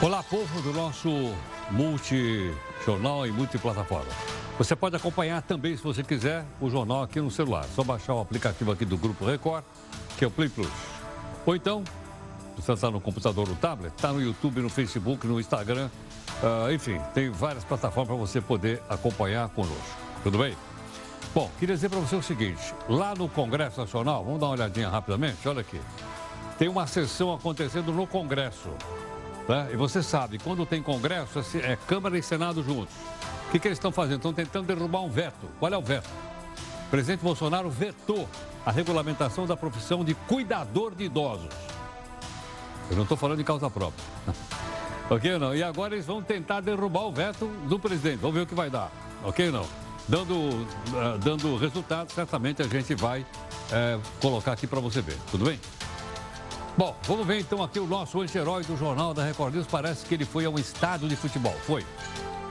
Olá, povo do nosso multi-jornal e multiplataforma. Você pode acompanhar também, se você quiser, o jornal aqui no celular. É só baixar o aplicativo aqui do Grupo Record, que é o Play Plus. Ou então, você está no computador, no tablet, está no YouTube, no Facebook, no Instagram. Uh, enfim, tem várias plataformas para você poder acompanhar conosco. Tudo bem? Bom, queria dizer para você o seguinte: lá no Congresso Nacional, vamos dar uma olhadinha rapidamente, olha aqui. Tem uma sessão acontecendo no Congresso. Né? E você sabe, quando tem Congresso, é Câmara e Senado juntos. O que, que eles estão fazendo? Estão tentando derrubar um veto. Qual é o veto? O presidente Bolsonaro vetou a regulamentação da profissão de cuidador de idosos. Eu não estou falando de causa própria. ok ou não? E agora eles vão tentar derrubar o veto do presidente. Vamos ver o que vai dar. Ok ou não? Dando, uh, dando resultado, certamente a gente vai uh, colocar aqui para você ver. Tudo bem? Bom, vamos ver então aqui o nosso anti-herói do Jornal da Record News. Parece que ele foi a um estádio de futebol. Foi.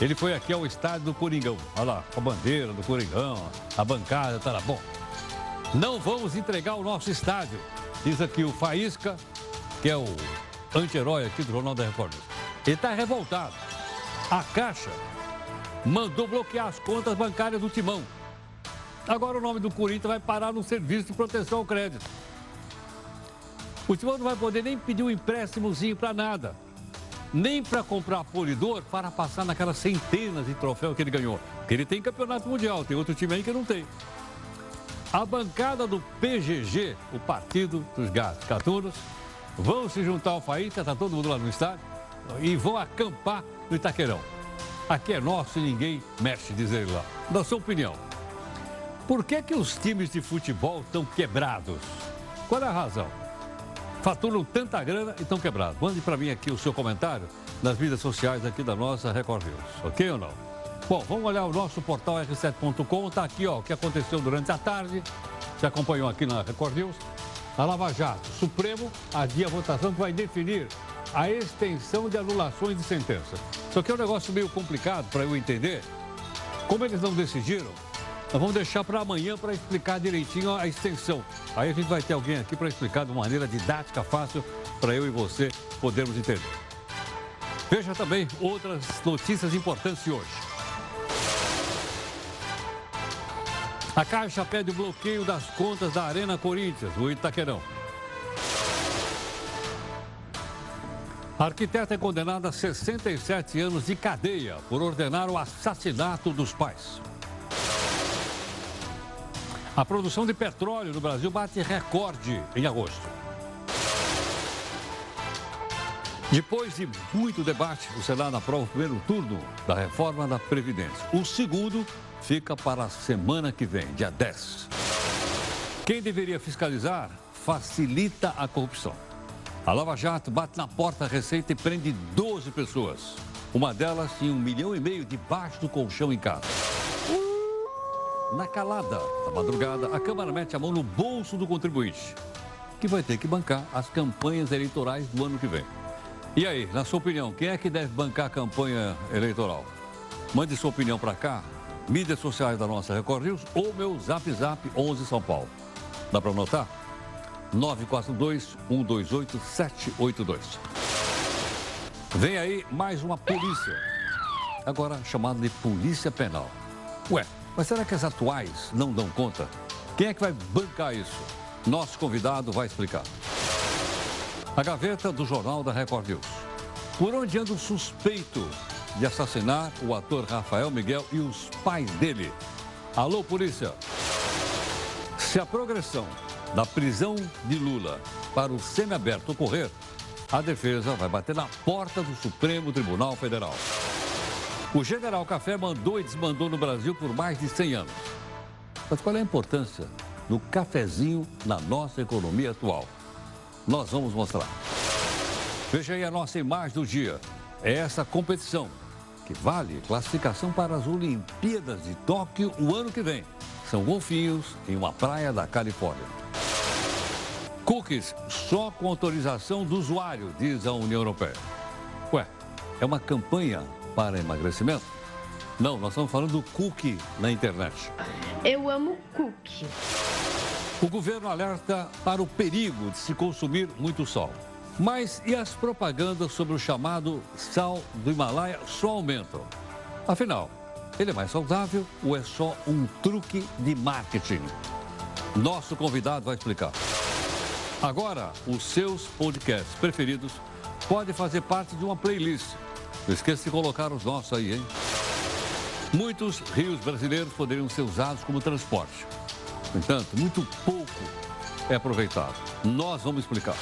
Ele foi aqui ao estádio do Coringão. Olha lá, a bandeira do Coringão, a bancada, tá lá. Bom, não vamos entregar o nosso estádio. Diz aqui o Faísca, que é o anti-herói aqui do Jornal da Record. Ele está revoltado. A Caixa mandou bloquear as contas bancárias do Timão. Agora o nome do Corinthians vai parar no serviço de proteção ao crédito. O Timão não vai poder nem pedir um empréstimozinho para nada nem para comprar polidor para passar naquelas centenas de troféus que ele ganhou. Porque ele tem campeonato mundial, tem outro time aí que não tem. A bancada do PGG, o Partido dos Gatos Catunos, vão se juntar ao Faísca, está todo mundo lá no estádio, e vão acampar no Itaquerão. Aqui é nosso e ninguém mexe, diz ele lá. Na sua opinião, por que, que os times de futebol estão quebrados? Qual é a razão? Faturam tanta grana e estão quebrados. Mande para mim aqui o seu comentário nas mídias sociais aqui da nossa Record News. Ok ou não? Bom, vamos olhar o nosso portal r7.com. Está aqui ó, o que aconteceu durante a tarde. Você acompanhou aqui na Record News. A Lava Jato, Supremo, adia a votação que vai definir a extensão de anulações de sentença. Só que é um negócio meio complicado para eu entender. Como eles não decidiram, nós vamos deixar para amanhã para explicar direitinho a extensão. Aí a gente vai ter alguém aqui para explicar de maneira didática, fácil, para eu e você podermos entender. Veja também outras notícias importantes de hoje. A Caixa pede o bloqueio das contas da Arena Corinthians, o Itaquerão. A arquiteta é condenada a 67 anos de cadeia por ordenar o assassinato dos pais. A produção de petróleo no Brasil bate recorde em agosto. Depois de muito debate, o Senado aprova o primeiro turno da reforma da Previdência. O segundo fica para a semana que vem, dia 10. Quem deveria fiscalizar facilita a corrupção. A Lava Jato bate na porta da Receita e prende 12 pessoas. Uma delas tinha um milhão e meio debaixo do colchão em casa. Na calada da madrugada, a Câmara mete a mão no bolso do contribuinte, que vai ter que bancar as campanhas eleitorais do ano que vem. E aí, na sua opinião, quem é que deve bancar a campanha eleitoral? Mande sua opinião para cá, mídias sociais da nossa Record News ou meu Zap Zap 11 São Paulo. Dá para anotar? 942-128-782. Vem aí mais uma polícia, agora chamada de Polícia Penal. Ué, mas será que as atuais não dão conta? Quem é que vai bancar isso? Nosso convidado vai explicar. A gaveta do Jornal da Record News. Por onde anda o suspeito de assassinar o ator Rafael Miguel e os pais dele? Alô, polícia! Se a progressão da prisão de Lula para o semiaberto ocorrer, a defesa vai bater na porta do Supremo Tribunal Federal. O General Café mandou e desmandou no Brasil por mais de 100 anos. Mas qual é a importância do cafezinho na nossa economia atual? Nós vamos mostrar. Veja aí a nossa imagem do dia. É essa competição que vale classificação para as Olimpíadas de Tóquio o ano que vem. São golfinhos em uma praia da Califórnia. Cookies só com autorização do usuário, diz a União Europeia. Ué, é uma campanha para emagrecimento? Não, nós estamos falando do cookie na internet. Eu amo cookie. O governo alerta para o perigo de se consumir muito sol. Mas e as propagandas sobre o chamado sal do Himalaia só aumentam? Afinal, ele é mais saudável ou é só um truque de marketing? Nosso convidado vai explicar. Agora, os seus podcasts preferidos podem fazer parte de uma playlist. Não esqueça de colocar os nossos aí, hein? Muitos rios brasileiros poderiam ser usados como transporte. No entanto, muito pouco é aproveitado. Nós vamos explicar.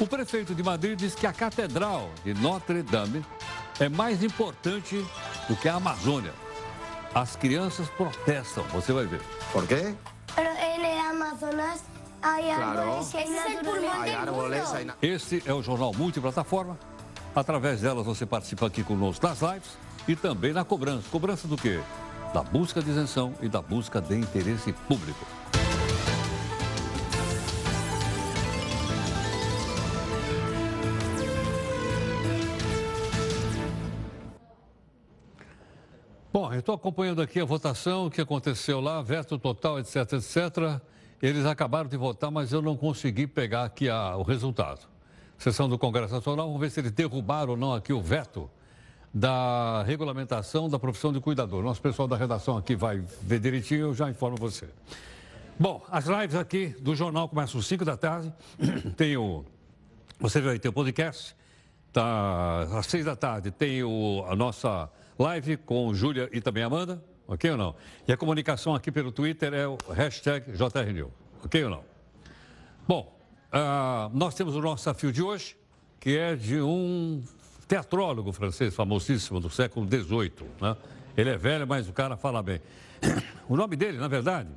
O prefeito de Madrid diz que a Catedral de Notre Dame é mais importante do que a Amazônia. As crianças protestam, você vai ver. Por quê? Árboles hay na- Este é o Jornal Multiplataforma. Através delas você participa aqui conosco nas lives e também na cobrança. Cobrança do quê? Da busca de isenção e da busca de interesse público. Bom, eu estou acompanhando aqui a votação que aconteceu lá, veto total, etc, etc. Eles acabaram de votar, mas eu não consegui pegar aqui a- o resultado. Sessão do Congresso Nacional, vamos ver se eles derrubaram ou não aqui o veto da regulamentação da profissão de cuidador. Nosso pessoal da redação aqui vai ver direitinho, eu já informo você. Bom, as lives aqui do jornal começam às 5 da tarde. Tem o. Você vai ter o podcast. Tá, às 6 da tarde tem o, a nossa live com Júlia e também Amanda. Ok ou não? E a comunicação aqui pelo Twitter é o hashtag JRNew. Ok ou não? Bom, ah, nós temos o nosso desafio de hoje, que é de um teatrólogo francês famosíssimo do século XVIII. Né? Ele é velho, mas o cara fala bem. O nome dele, na verdade,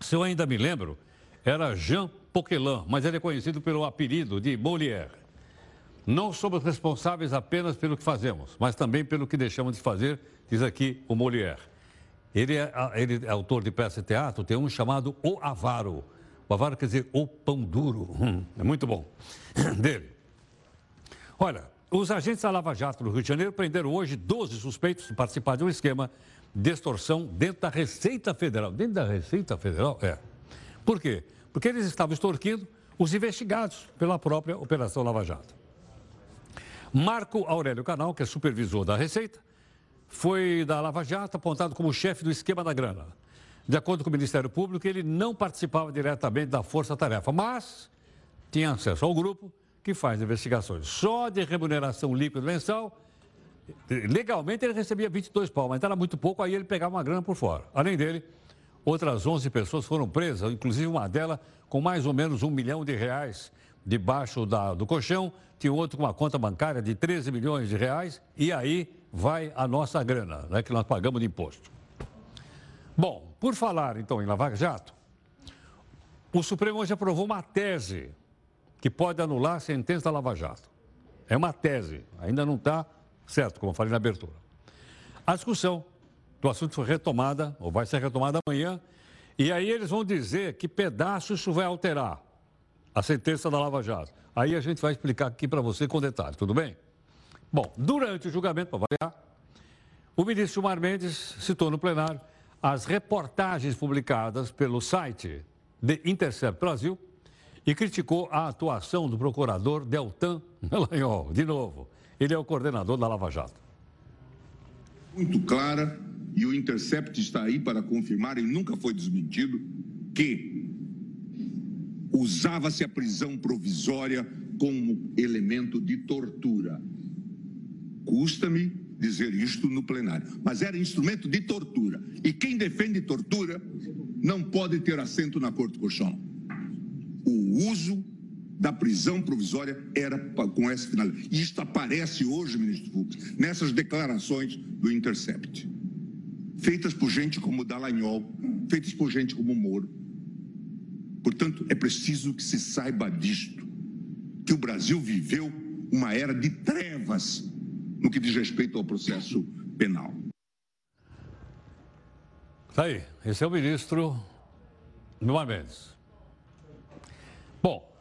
se eu ainda me lembro, era Jean Poquelin, mas ele é conhecido pelo apelido de Molière. Não somos responsáveis apenas pelo que fazemos, mas também pelo que deixamos de fazer, diz aqui o Molière. Ele é, ele é autor de peça de teatro, tem um chamado O Avaro. O Avaro quer dizer O Pão Duro. Hum, é muito bom. Dele. Olha, os agentes da Lava Jato do Rio de Janeiro prenderam hoje 12 suspeitos de participar de um esquema de extorsão dentro da Receita Federal. Dentro da Receita Federal? É. Por quê? Porque eles estavam extorquindo os investigados pela própria Operação Lava Jato. Marco Aurélio Canal, que é supervisor da Receita, foi da Lava Jato apontado como chefe do esquema da grana. De acordo com o Ministério Público, ele não participava diretamente da força-tarefa, mas tinha acesso ao grupo que faz investigações. Só de remuneração líquida mensal, legalmente ele recebia 22 pau, mas era muito pouco, aí ele pegava uma grana por fora. Além dele, outras 11 pessoas foram presas, inclusive uma delas com mais ou menos um milhão de reais debaixo da- do colchão, tinha outro com uma conta bancária de 13 milhões de reais, e aí vai a nossa grana, né, que nós pagamos de imposto. Bom, por falar então em Lava Jato, o Supremo hoje aprovou uma tese que pode anular a sentença da Lava Jato. É uma tese, ainda não está certo, como eu falei na abertura. A discussão do assunto foi retomada, ou vai ser retomada amanhã, e aí eles vão dizer que pedaço isso vai alterar a sentença da Lava Jato. Aí a gente vai explicar aqui para você com detalhes, tudo bem? Bom, durante o julgamento, para variar, o ministro Gilmar Mendes citou no plenário as reportagens publicadas pelo site de Intercept Brasil e criticou a atuação do procurador Deltan Dallagnol. De novo, ele é o coordenador da Lava Jato. muito clara e o Intercept está aí para confirmar e nunca foi desmentido que usava-se a prisão provisória como elemento de tortura. Custa-me dizer isto no plenário, mas era instrumento de tortura. E quem defende tortura não pode ter assento na Corte Constitucional. O uso da prisão provisória era com essa finalidade. E isto aparece hoje, ministro Fux, nessas declarações do Intercept. Feitas por gente como Dallagnol, feitas por gente como Moro. Portanto, é preciso que se saiba disto, que o Brasil viveu uma era de trevas no que diz respeito ao processo penal. Tá aí, esse é o ministro Gilmar Mendes. Bom,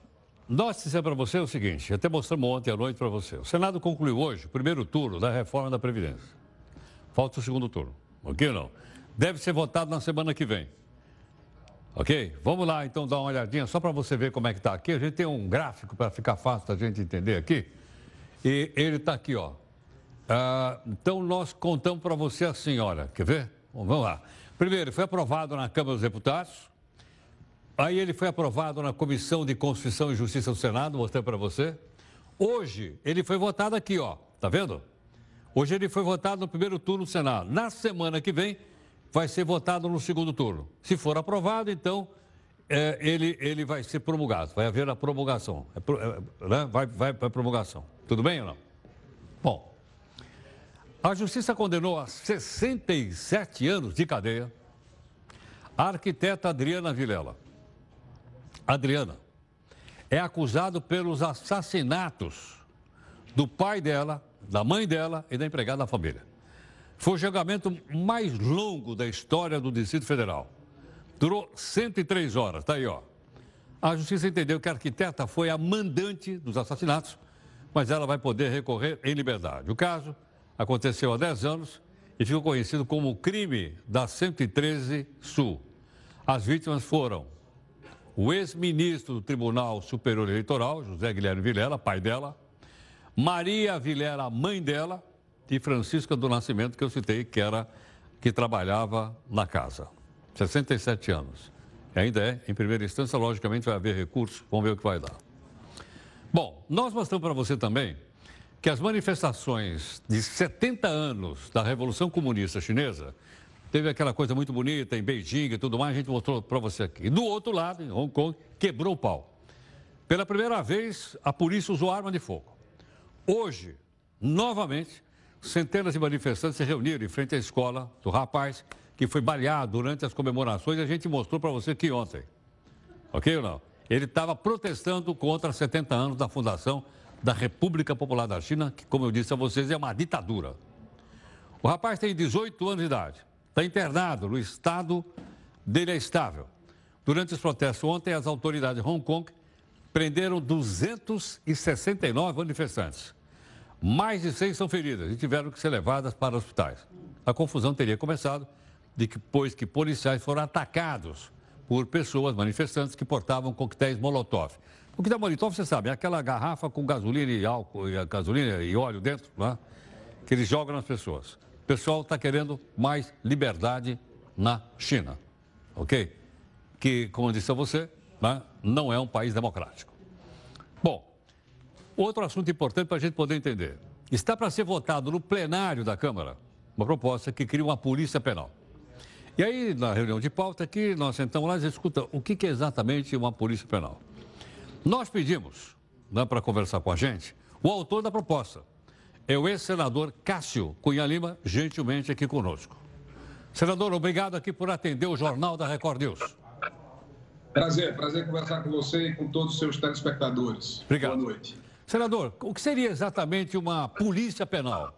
nós dissemos para você o seguinte, até mostramos ontem à noite para você. O Senado concluiu hoje o primeiro turno da reforma da Previdência. Falta o segundo turno, ok ou não? Deve ser votado na semana que vem. Ok? Vamos lá então dar uma olhadinha só para você ver como é que está aqui. A gente tem um gráfico para ficar fácil da gente entender aqui. E ele está aqui, ó. Ah, então nós contamos para você assim, olha, quer ver? Vamos lá. Primeiro, foi aprovado na Câmara dos Deputados. Aí ele foi aprovado na Comissão de Constituição e Justiça do Senado, mostrei para você. Hoje ele foi votado aqui, ó. Tá vendo? Hoje ele foi votado no primeiro turno do Senado. Na semana que vem vai ser votado no segundo turno. Se for aprovado, então é, ele, ele vai ser promulgado. Vai haver a promulgação. É, é, né? vai, vai para promulgação. Tudo bem ou não? Bom, a justiça condenou a 67 anos de cadeia a arquiteta Adriana Vilela. Adriana é acusado pelos assassinatos do pai dela, da mãe dela e da empregada da família. Foi o julgamento mais longo da história do Distrito Federal. Durou 103 horas, tá aí, ó. A justiça entendeu que a arquiteta foi a mandante dos assassinatos, mas ela vai poder recorrer em liberdade. O caso aconteceu há 10 anos e ficou conhecido como o crime da 113 Sul. As vítimas foram o ex-ministro do Tribunal Superior Eleitoral, José Guilherme Vilela, pai dela, Maria Vilela, mãe dela, e Francisca do Nascimento, que eu citei, que era que trabalhava na casa. 67 anos. E ainda é, em primeira instância, logicamente vai haver recurso, vamos ver o que vai dar. Bom, nós mostramos para você também que as manifestações de 70 anos da Revolução Comunista Chinesa teve aquela coisa muito bonita em Beijing e tudo mais, a gente mostrou para você aqui. E do outro lado, em Hong Kong, quebrou o pau. Pela primeira vez, a polícia usou arma de fogo. Hoje, novamente, centenas de manifestantes se reuniram em frente à escola do rapaz que foi baleado durante as comemorações. A gente mostrou para você que ontem, ok ou não? Ele estava protestando contra 70 anos da fundação da República Popular da China, que, como eu disse a vocês, é uma ditadura. O rapaz tem 18 anos de idade, está internado no estado dele é estável. Durante os protestos ontem, as autoridades de Hong Kong prenderam 269 manifestantes. Mais de 100 são feridas e tiveram que ser levadas para hospitais. A confusão teria começado depois que policiais foram atacados por pessoas manifestantes que portavam coquetéis Molotov. O que dá Molotov, você sabe, é aquela garrafa com gasolina e álcool, e gasolina e óleo dentro, né? que eles jogam nas pessoas. O pessoal está querendo mais liberdade na China, ok? Que, como eu disse a você, né? não é um país democrático. Bom, outro assunto importante para a gente poder entender. Está para ser votado no plenário da Câmara uma proposta que cria uma polícia penal. E aí, na reunião de pauta aqui, nós sentamos lá e escuta, o que é exatamente uma polícia penal? Nós pedimos, né, para conversar com a gente, o autor da proposta. É o ex-senador Cássio Cunha Lima, gentilmente aqui conosco. Senador, obrigado aqui por atender o Jornal da Record News. Prazer, prazer conversar com você e com todos os seus telespectadores. Obrigado. Boa noite. Senador, o que seria exatamente uma polícia penal?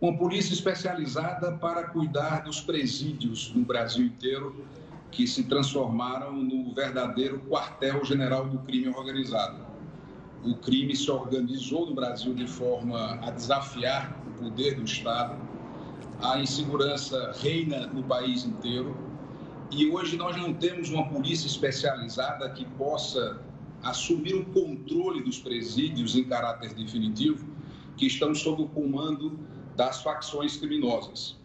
uma polícia especializada para cuidar dos presídios no Brasil inteiro, que se transformaram no verdadeiro quartel-general do crime organizado. O crime se organizou no Brasil de forma a desafiar o poder do Estado, a insegurança reina no país inteiro e hoje nós não temos uma polícia especializada que possa assumir o controle dos presídios em caráter definitivo, que estão sob o comando das facções criminosas.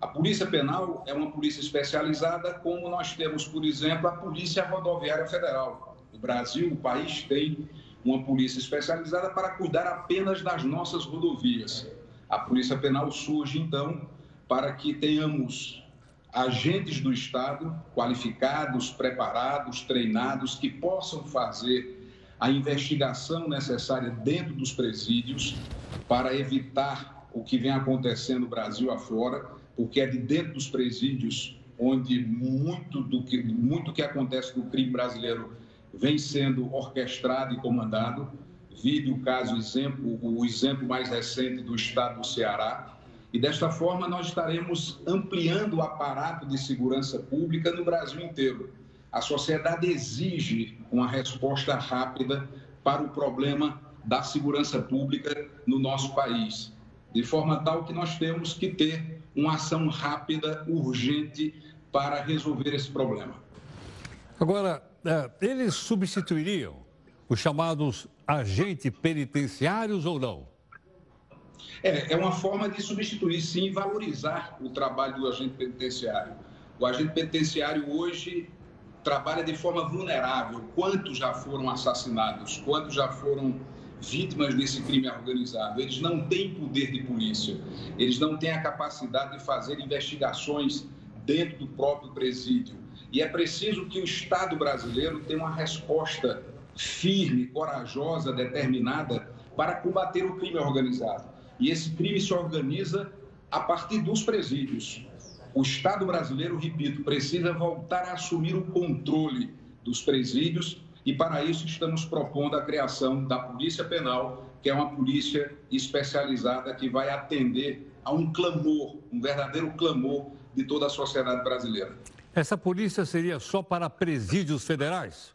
A Polícia Penal é uma polícia especializada, como nós temos, por exemplo, a Polícia Rodoviária Federal. O Brasil, o país, tem uma polícia especializada para cuidar apenas das nossas rodovias. A Polícia Penal surge, então, para que tenhamos agentes do Estado qualificados, preparados, treinados, que possam fazer a investigação necessária dentro dos presídios para evitar o que vem acontecendo no Brasil afora, porque é de dentro dos presídios onde muito do que muito que acontece no crime brasileiro vem sendo orquestrado e comandado. Vide o caso exemplo, o exemplo mais recente do estado do Ceará. E desta forma nós estaremos ampliando o aparato de segurança pública no Brasil inteiro. A sociedade exige uma resposta rápida para o problema da segurança pública no nosso país de forma tal que nós temos que ter uma ação rápida, urgente, para resolver esse problema. Agora, é, eles substituiriam os chamados agentes penitenciários ou não? É, é uma forma de substituir, sim, valorizar o trabalho do agente penitenciário. O agente penitenciário hoje trabalha de forma vulnerável. Quantos já foram assassinados? Quantos já foram vítimas desse crime organizado? Eles não têm poder de polícia. Eles não têm a capacidade de fazer investigações dentro do próprio presídio. E é preciso que o Estado brasileiro tenha uma resposta firme, corajosa, determinada para combater o crime organizado. E esse crime se organiza a partir dos presídios. O Estado brasileiro, repito, precisa voltar a assumir o controle dos presídios e, para isso, estamos propondo a criação da Polícia Penal, que é uma polícia especializada que vai atender a um clamor, um verdadeiro clamor de toda a sociedade brasileira. Essa polícia seria só para presídios federais?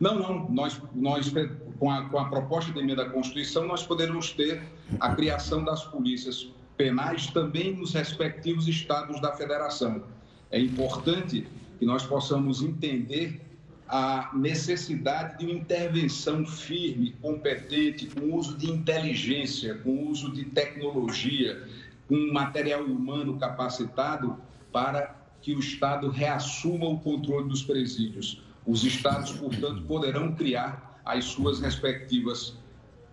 Não, não. Nós, nós com, a, com a proposta de emenda à Constituição, nós poderemos ter a criação das polícias penais também nos respectivos estados da federação. É importante que nós possamos entender a necessidade de uma intervenção firme, competente, com uso de inteligência, com uso de tecnologia, com material humano capacitado para que o Estado reassuma o controle dos presídios. Os Estados, portanto, poderão criar as suas respectivas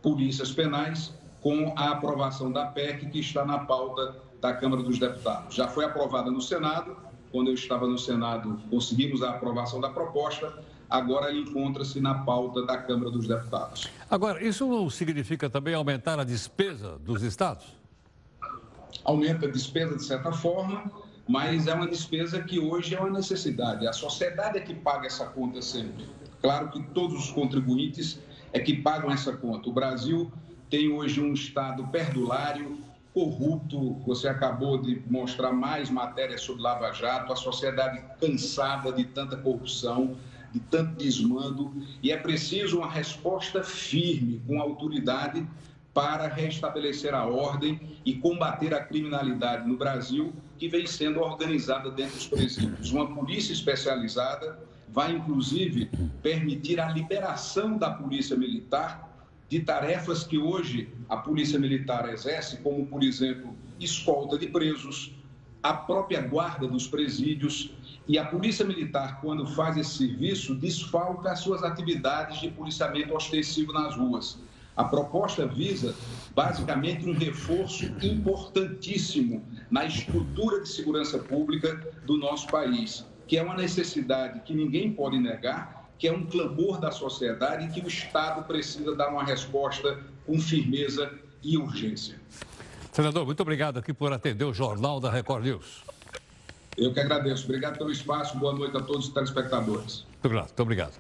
polícias penais com a aprovação da PEC que está na pauta da Câmara dos Deputados. Já foi aprovada no Senado, quando eu estava no Senado, conseguimos a aprovação da proposta, agora ele encontra-se na pauta da Câmara dos Deputados. Agora, isso não significa também aumentar a despesa dos estados? Aumenta a despesa de certa forma, mas é uma despesa que hoje é uma necessidade. A sociedade é que paga essa conta sempre. Claro que todos os contribuintes é que pagam essa conta. O Brasil tem hoje um Estado perdulário, corrupto. Você acabou de mostrar mais matérias sobre Lava Jato, a sociedade cansada de tanta corrupção, de tanto desmando, e é preciso uma resposta firme, com autoridade, para restabelecer a ordem e combater a criminalidade no Brasil, que vem sendo organizada dentro dos presídios. Uma polícia especializada vai, inclusive, permitir a liberação da polícia militar de tarefas que hoje a Polícia Militar exerce, como, por exemplo, escolta de presos, a própria guarda dos presídios. E a Polícia Militar, quando faz esse serviço, desfalca as suas atividades de policiamento ostensivo nas ruas. A proposta visa, basicamente, um reforço importantíssimo na estrutura de segurança pública do nosso país, que é uma necessidade que ninguém pode negar que é um clamor da sociedade e que o Estado precisa dar uma resposta com firmeza e urgência. Senador, muito obrigado aqui por atender o Jornal da Record News. Eu que agradeço. Obrigado pelo espaço. Boa noite a todos os telespectadores. Muito obrigado. Muito obrigado.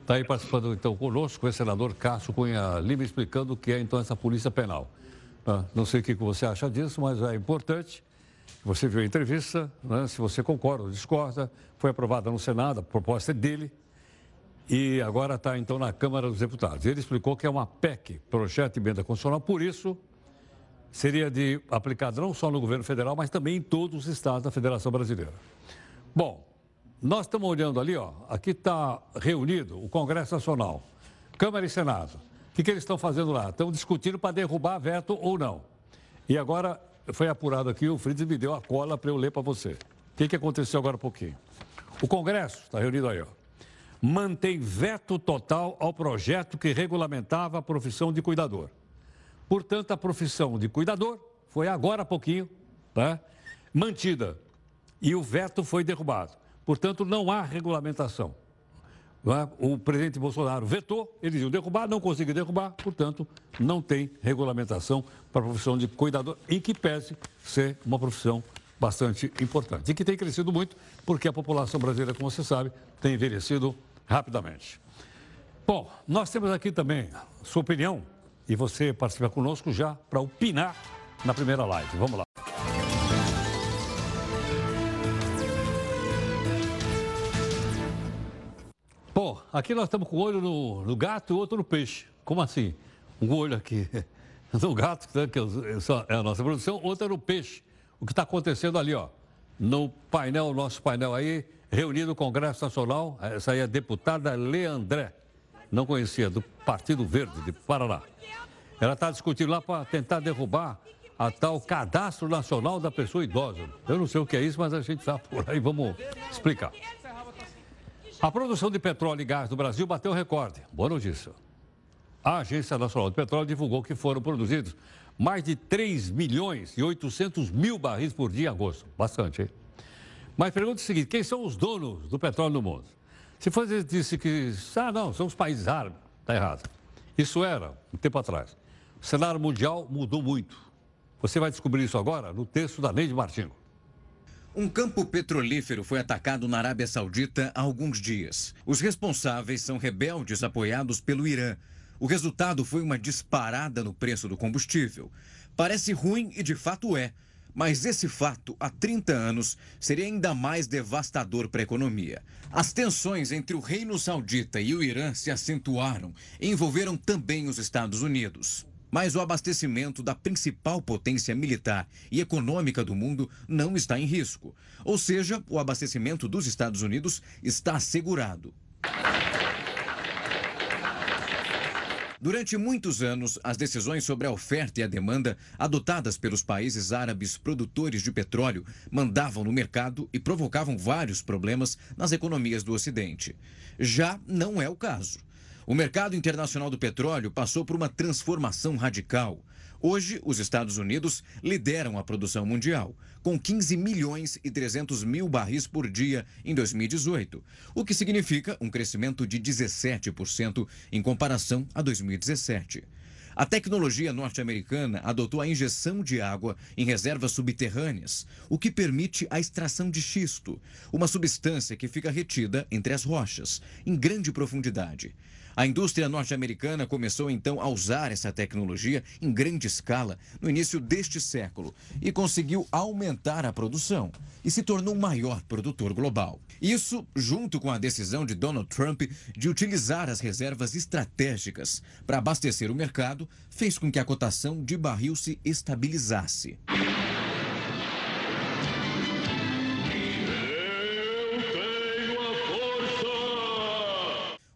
Está aí participando então conosco o senador Cássio Cunha Lima explicando o que é então essa polícia penal. Ah, não sei o que você acha disso, mas é importante. Você viu a entrevista, né? se você concorda ou discorda, foi aprovada no Senado, a proposta é dele, e agora está então na Câmara dos Deputados. Ele explicou que é uma PEC, projeto de emenda constitucional, por isso seria de aplicado não só no governo federal, mas também em todos os estados da Federação Brasileira. Bom, nós estamos olhando ali, ó, aqui está reunido o Congresso Nacional, Câmara e Senado. O que, que eles estão fazendo lá? Estão discutindo para derrubar veto ou não. E agora foi apurado aqui, o Fritz me deu a cola para eu ler para você. O que, que aconteceu agora um pouquinho? O Congresso está reunido aí, ó mantém veto total ao projeto que regulamentava a profissão de cuidador. Portanto, a profissão de cuidador foi agora há pouquinho tá, mantida e o veto foi derrubado. Portanto, não há regulamentação. É? O presidente Bolsonaro vetou, eles iam derrubar, não conseguiu derrubar, portanto, não tem regulamentação para a profissão de cuidador, em que pese ser uma profissão bastante importante. E que tem crescido muito, porque a população brasileira, como você sabe, tem envelhecido rapidamente. Bom, nós temos aqui também sua opinião e você participa conosco já para opinar na primeira live. Vamos lá. Bom, aqui nós estamos com um olho no, no gato e outro no peixe. Como assim? Um olho aqui no gato, né, que é a nossa produção, outro no peixe. O que está acontecendo ali, ó, no painel, nosso painel aí, reunida no Congresso Nacional. Essa aí é a deputada Leandré, não conhecia, do Partido Verde de Paraná. Ela está discutindo lá para tentar derrubar a tal Cadastro Nacional da Pessoa Idosa. Eu não sei o que é isso, mas a gente está por aí, vamos explicar. A produção de petróleo e gás no Brasil bateu recorde. Boa notícia. A Agência Nacional de Petróleo divulgou que foram produzidos mais de 3 milhões e 800 mil barris por dia em agosto. Bastante, hein? Mas pergunta o seguinte: quem são os donos do petróleo no mundo? Se fosse disse que, ah, não, são os países árabes, está errado. Isso era um tempo atrás. O cenário mundial mudou muito. Você vai descobrir isso agora no texto da Neide Martins. Um campo petrolífero foi atacado na Arábia Saudita há alguns dias. Os responsáveis são rebeldes apoiados pelo Irã. O resultado foi uma disparada no preço do combustível. Parece ruim e de fato é. Mas esse fato, há 30 anos, seria ainda mais devastador para a economia. As tensões entre o Reino Saudita e o Irã se acentuaram e envolveram também os Estados Unidos. Mas o abastecimento da principal potência militar e econômica do mundo não está em risco. Ou seja, o abastecimento dos Estados Unidos está assegurado. Durante muitos anos, as decisões sobre a oferta e a demanda adotadas pelos países árabes produtores de petróleo mandavam no mercado e provocavam vários problemas nas economias do Ocidente. Já não é o caso. O mercado internacional do petróleo passou por uma transformação radical. Hoje, os Estados Unidos lideram a produção mundial, com 15 milhões e 300 mil barris por dia em 2018, o que significa um crescimento de 17% em comparação a 2017. A tecnologia norte-americana adotou a injeção de água em reservas subterrâneas, o que permite a extração de xisto, uma substância que fica retida entre as rochas, em grande profundidade. A indústria norte-americana começou então a usar essa tecnologia em grande escala no início deste século e conseguiu aumentar a produção e se tornou o maior produtor global. Isso, junto com a decisão de Donald Trump de utilizar as reservas estratégicas para abastecer o mercado, fez com que a cotação de barril se estabilizasse.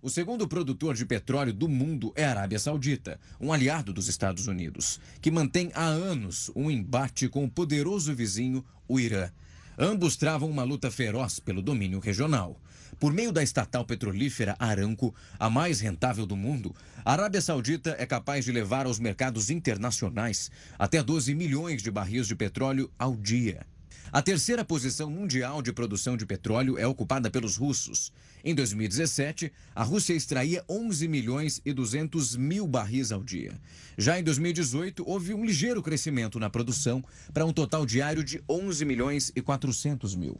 O segundo produtor de petróleo do mundo é a Arábia Saudita, um aliado dos Estados Unidos, que mantém há anos um embate com o poderoso vizinho, o Irã. Ambos travam uma luta feroz pelo domínio regional. Por meio da estatal petrolífera Aramco, a mais rentável do mundo, a Arábia Saudita é capaz de levar aos mercados internacionais até 12 milhões de barris de petróleo ao dia. A terceira posição mundial de produção de petróleo é ocupada pelos russos. Em 2017, a Rússia extraía 11 milhões e 200 mil barris ao dia. Já em 2018, houve um ligeiro crescimento na produção para um total diário de 11 milhões e 400 mil.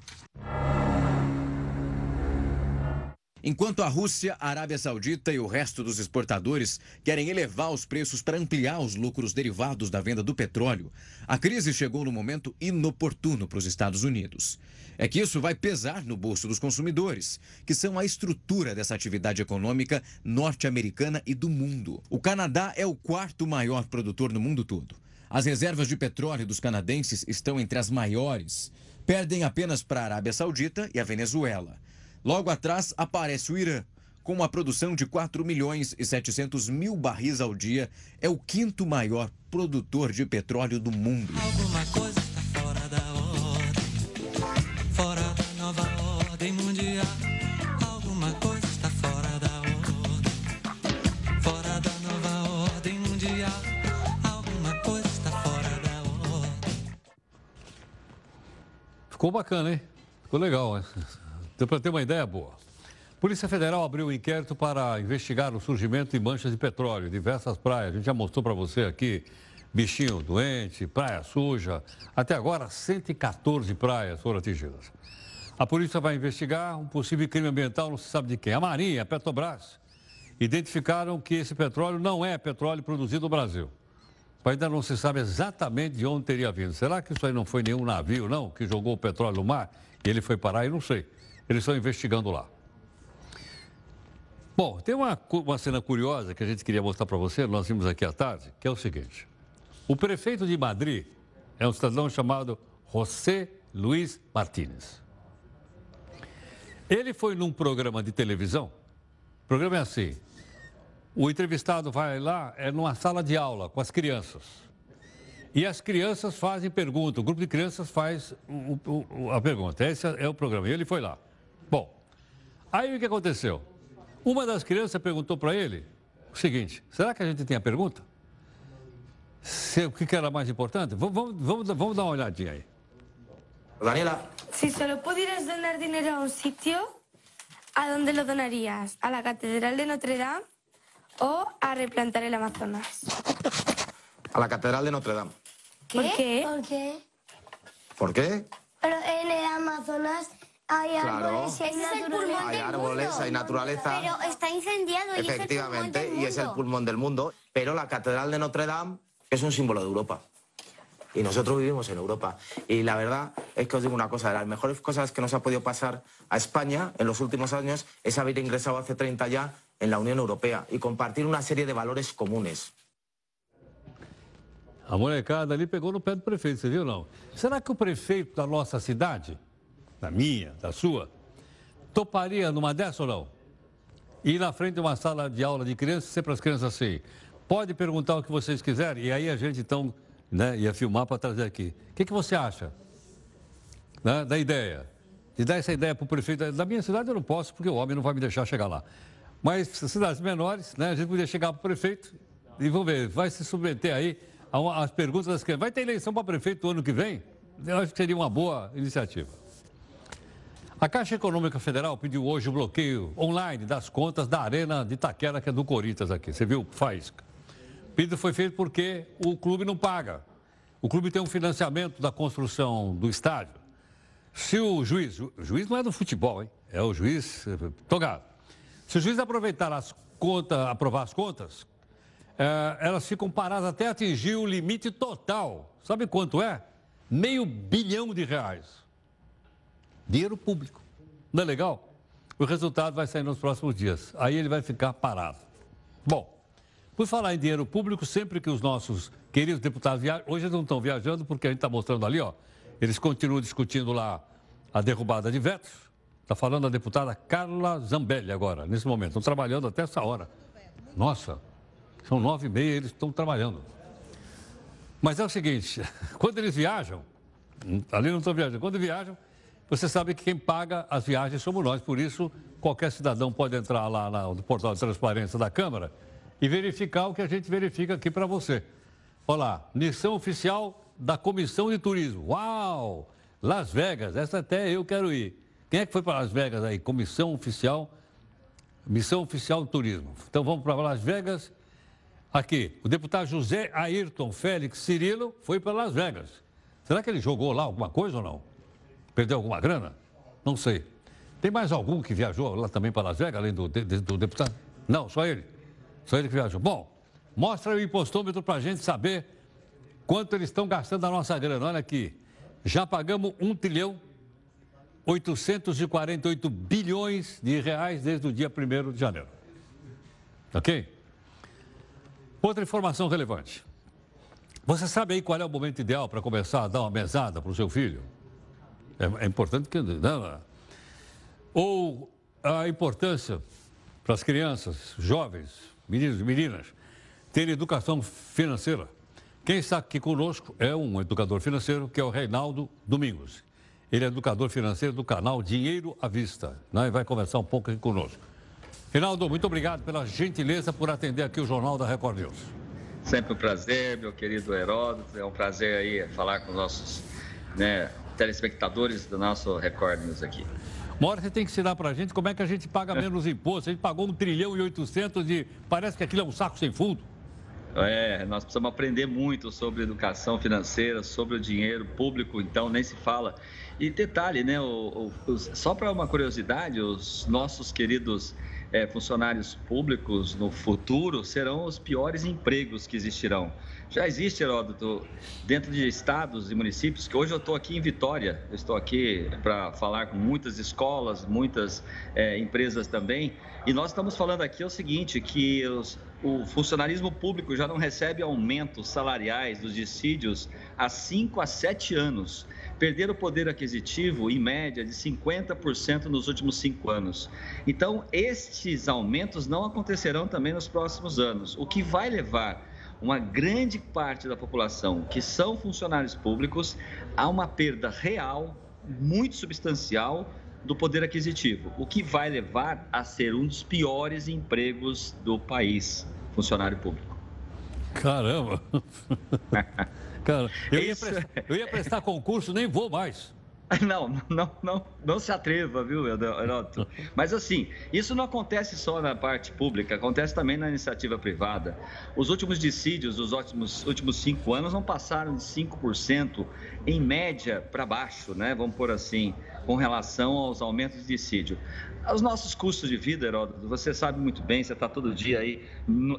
Enquanto a Rússia, a Arábia Saudita e o resto dos exportadores querem elevar os preços para ampliar os lucros derivados da venda do petróleo, a crise chegou no momento inoportuno para os Estados Unidos. É que isso vai pesar no bolso dos consumidores, que são a estrutura dessa atividade econômica norte-americana e do mundo. O Canadá é o quarto maior produtor no mundo todo. As reservas de petróleo dos canadenses estão entre as maiores. Perdem apenas para a Arábia Saudita e a Venezuela. Logo atrás aparece o Irã, com uma produção de 4 milhões e 700 mil barris ao dia, é o quinto maior produtor de petróleo do mundo. Alguma coisa está fora da ordem, fora da nova ordem mundial. Alguma coisa está fora da ordem, fora da nova ordem mundial. Alguma coisa está fora da ordem. Ficou bacana, hein? Ficou legal, hein? Então, para ter uma ideia boa. Polícia Federal abriu um inquérito para investigar o surgimento de manchas de petróleo em diversas praias. A gente já mostrou para você aqui bichinho doente, praia suja. Até agora, 114 praias foram atingidas. A polícia vai investigar um possível crime ambiental, não se sabe de quem. A Marinha, a Petrobras, identificaram que esse petróleo não é petróleo produzido no Brasil. Ainda não se sabe exatamente de onde teria vindo. Será que isso aí não foi nenhum navio, não, que jogou o petróleo no mar e ele foi parar? Eu não sei. Eles estão investigando lá. Bom, tem uma, uma cena curiosa que a gente queria mostrar para você, nós vimos aqui à tarde, que é o seguinte. O prefeito de Madrid é um cidadão chamado José Luiz Martínez. Ele foi num programa de televisão. O programa é assim: o entrevistado vai lá, é numa sala de aula com as crianças. E as crianças fazem pergunta, o grupo de crianças faz o, o, a pergunta. Esse é o programa. E ele foi lá. Bom, aí o que aconteceu? Uma das crianças perguntou para ele o seguinte: será que a gente tem a pergunta? Se, o que era mais importante? Vamos, vamos, vamos dar uma olhadinha aí. Daniela. Si solo pudieras donar dinero a un sitio, ¿a dónde lo donarías? ¿A la Catedral de Notre Dame o a replantar el Amazonas? A la Catedral de Notre Dame. ¿Por qué? ¿Por qué? ¿Por qué? Pero en el Amazonas hay Claro. árboles hay Ese es el naturaleza. pulmón Hay del árboles, mundo. hay naturaleza. Pero está incendiado Efectivamente, y y es el pulmón del mundo. Pero la Catedral de Notre Dame es un símbolo de Europa. Y nosotros vivimos en Europa. Y la verdad es que os digo una cosa, de las mejores cosas que nos ha podido pasar a España en los últimos años es haber ingresado hace 30 ya en la Unión Europea y compartir una serie de valores comunes. A molecada ali pegou no pé do prefeito, você viu não? Será que o prefeito da nossa cidade, da minha, da sua, toparia numa dessa ou não? Ir na frente de uma sala de aula de crianças e ser para as crianças assim, pode perguntar o que vocês quiserem, e aí a gente então né, ia filmar para trazer aqui. O que, que você acha né, da ideia? De dar essa ideia para o prefeito. Da minha cidade eu não posso, porque o homem não vai me deixar chegar lá. Mas cidades menores, né, a gente podia chegar para o prefeito e vamos ver, vai se submeter aí às perguntas das crianças. Vai ter eleição para prefeito ano que vem? Eu acho que seria uma boa iniciativa. A Caixa Econômica Federal pediu hoje o bloqueio online das contas da Arena de Itaquera, que é do Corinthians aqui. Você viu? Faísca. O pedido foi feito porque o clube não paga. O clube tem um financiamento da construção do estádio. Se o juiz, o juiz não é do futebol, hein? É o juiz eh, togado. Se o juiz aproveitar as contas, aprovar as contas, eh, elas ficam paradas até atingir o limite total. Sabe quanto é? Meio bilhão de reais. Dinheiro público. Não é legal? O resultado vai sair nos próximos dias. Aí ele vai ficar parado. Bom, por falar em dinheiro público, sempre que os nossos queridos deputados viajam, hoje eles não estão viajando porque a gente está mostrando ali, ó, eles continuam discutindo lá a derrubada de vetos. Está falando a deputada Carla Zambelli agora, nesse momento. Estão trabalhando até essa hora. Nossa, são nove e meia, eles estão trabalhando. Mas é o seguinte, quando eles viajam, ali não estão viajando, quando viajam, você sabe que quem paga as viagens somos nós. Por isso, qualquer cidadão pode entrar lá no portal de transparência da Câmara e verificar o que a gente verifica aqui para você. Olha lá, missão oficial da Comissão de Turismo. Uau! Las Vegas, essa até eu quero ir. Quem é que foi para Las Vegas aí? Comissão oficial, missão oficial do turismo. Então vamos para Las Vegas. Aqui, o deputado José Ayrton Félix Cirilo foi para Las Vegas. Será que ele jogou lá alguma coisa ou não? Perdeu alguma grana? Não sei. Tem mais algum que viajou lá também para Las Vegas, além do, de- do deputado? Não, só ele. Só ele que viajou. Bom, mostra o impostômetro para a gente saber quanto eles estão gastando da nossa grana. Olha aqui. Já pagamos 1 trilhão 848 bilhões de reais desde o dia 1 de janeiro. Ok? Outra informação relevante. Você sabe aí qual é o momento ideal para começar a dar uma mesada para o seu filho? É, é importante que. Não, ou a importância para as crianças, jovens, meninos e meninas, terem educação financeira. Quem está aqui conosco é um educador financeiro, que é o Reinaldo Domingos. Ele é educador financeiro do canal Dinheiro à Vista. Né? E vai conversar um pouco aqui conosco. Reinaldo, muito obrigado pela gentileza por atender aqui o Jornal da Record News. Sempre um prazer, meu querido Heródoto. É um prazer aí falar com os nossos né, telespectadores do nosso Record News aqui. Uma hora você tem que ensinar pra gente como é que a gente paga menos imposto. A gente pagou um trilhão e oitocentos de... Parece que aquilo é um saco sem fundo. É, nós precisamos aprender muito sobre educação financeira, sobre o dinheiro público, então nem se fala. E detalhe, né? o- o- só para uma curiosidade, os nossos queridos é, funcionários públicos no futuro serão os piores empregos que existirão. Já existe, Heródoto, dentro de estados e municípios, que hoje eu estou aqui em Vitória, eu estou aqui para falar com muitas escolas, muitas é, empresas também, e nós estamos falando aqui o seguinte, que os, o funcionalismo público já não recebe aumentos salariais dos dissídios há 5 a 7 anos. Perderam o poder aquisitivo, em média, de 50% nos últimos cinco anos. Então, estes aumentos não acontecerão também nos próximos anos, o que vai levar uma grande parte da população que são funcionários públicos a uma perda real, muito substancial, do poder aquisitivo, o que vai levar a ser um dos piores empregos do país, funcionário público. Caramba! Cara, eu, ia prestar, eu ia prestar concurso, nem vou mais. Não, não, não, não se atreva, viu, Heródoto? Mas assim, isso não acontece só na parte pública, acontece também na iniciativa privada. Os últimos dissídios, os últimos, últimos cinco anos, não passaram de 5% em média para baixo, né? Vamos por assim com relação aos aumentos de dissídio. Os nossos custos de vida, Heródoto, você sabe muito bem, você está todo dia aí